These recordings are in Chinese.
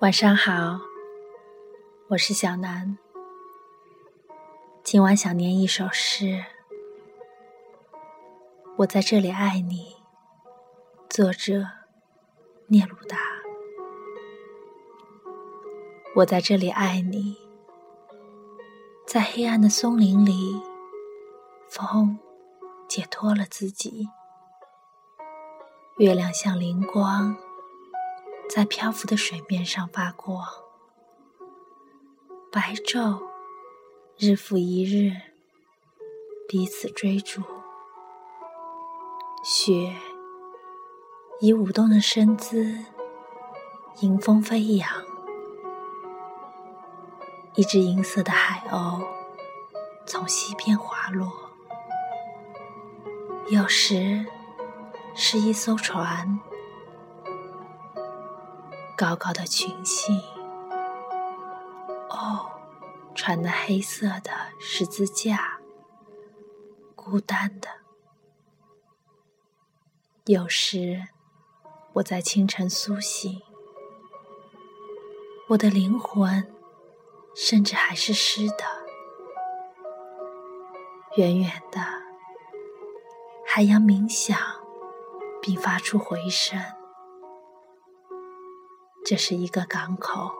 晚上好，我是小南。今晚想念一首诗，我在这里爱你。作者：聂鲁达。我在这里爱你，在黑暗的松林里，风解脱了自己，月亮像灵光。在漂浮的水面上发光，白昼日复一日，彼此追逐。雪以舞动的身姿迎风飞扬，一只银色的海鸥从西边滑落。有时是一艘船。高高的群星，哦，穿的黑色的十字架，孤单的。有时，我在清晨苏醒，我的灵魂甚至还是湿的。远远的，海洋冥想，并发出回声。这是一个港口，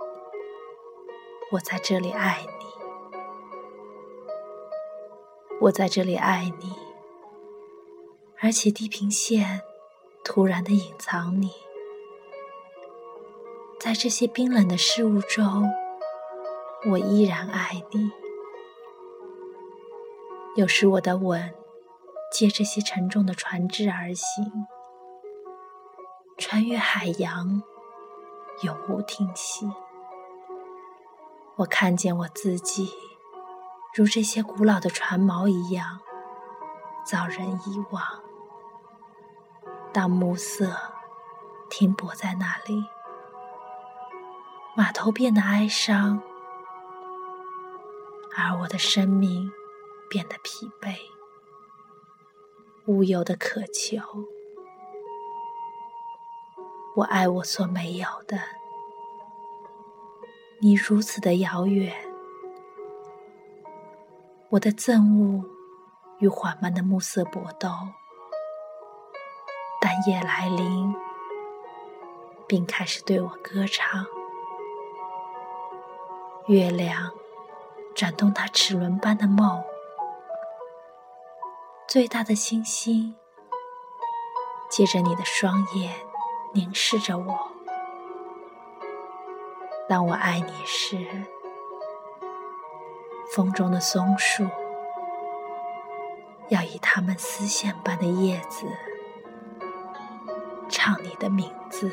我在这里爱你，我在这里爱你，而且地平线突然的隐藏你，在这些冰冷的事物中，我依然爱你。有时我的吻借这些沉重的船只而行，穿越海洋。永无停息。我看见我自己，如这些古老的船锚一样，遭人遗忘。当暮色停泊在那里，码头变得哀伤，而我的生命变得疲惫，无由的渴求。我爱我所没有的，你如此的遥远。我的憎恶与缓慢的暮色搏斗，但夜来临，并开始对我歌唱。月亮转动它齿轮般的梦，最大的星星借着你的双眼。凝视着我，当我爱你时，风中的松树要以它们丝线般的叶子唱你的名字。